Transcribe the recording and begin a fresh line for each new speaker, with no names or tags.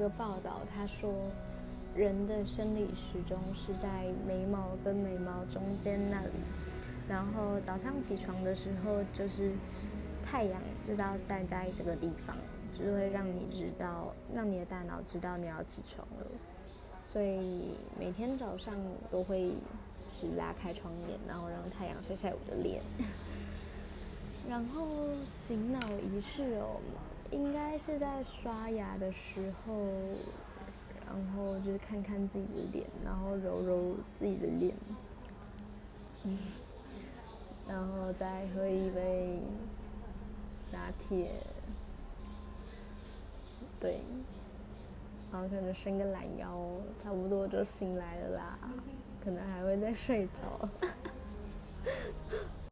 个报道，他说人的生理时钟是在眉毛跟眉毛中间那里，然后早上起床的时候，就是太阳就要晒在这个地方，就会让你知道，让你的大脑知道你要起床了。所以每天早上都会是拉开窗帘，然后让太阳晒晒我的脸。然后醒脑仪式哦，应该是在刷牙的时候，然后就是看看自己的脸，然后揉揉自己的脸，嗯，然后再喝一杯拿铁，对，然后可能伸个懒腰，差不多就醒来了啦，可能还会再睡着。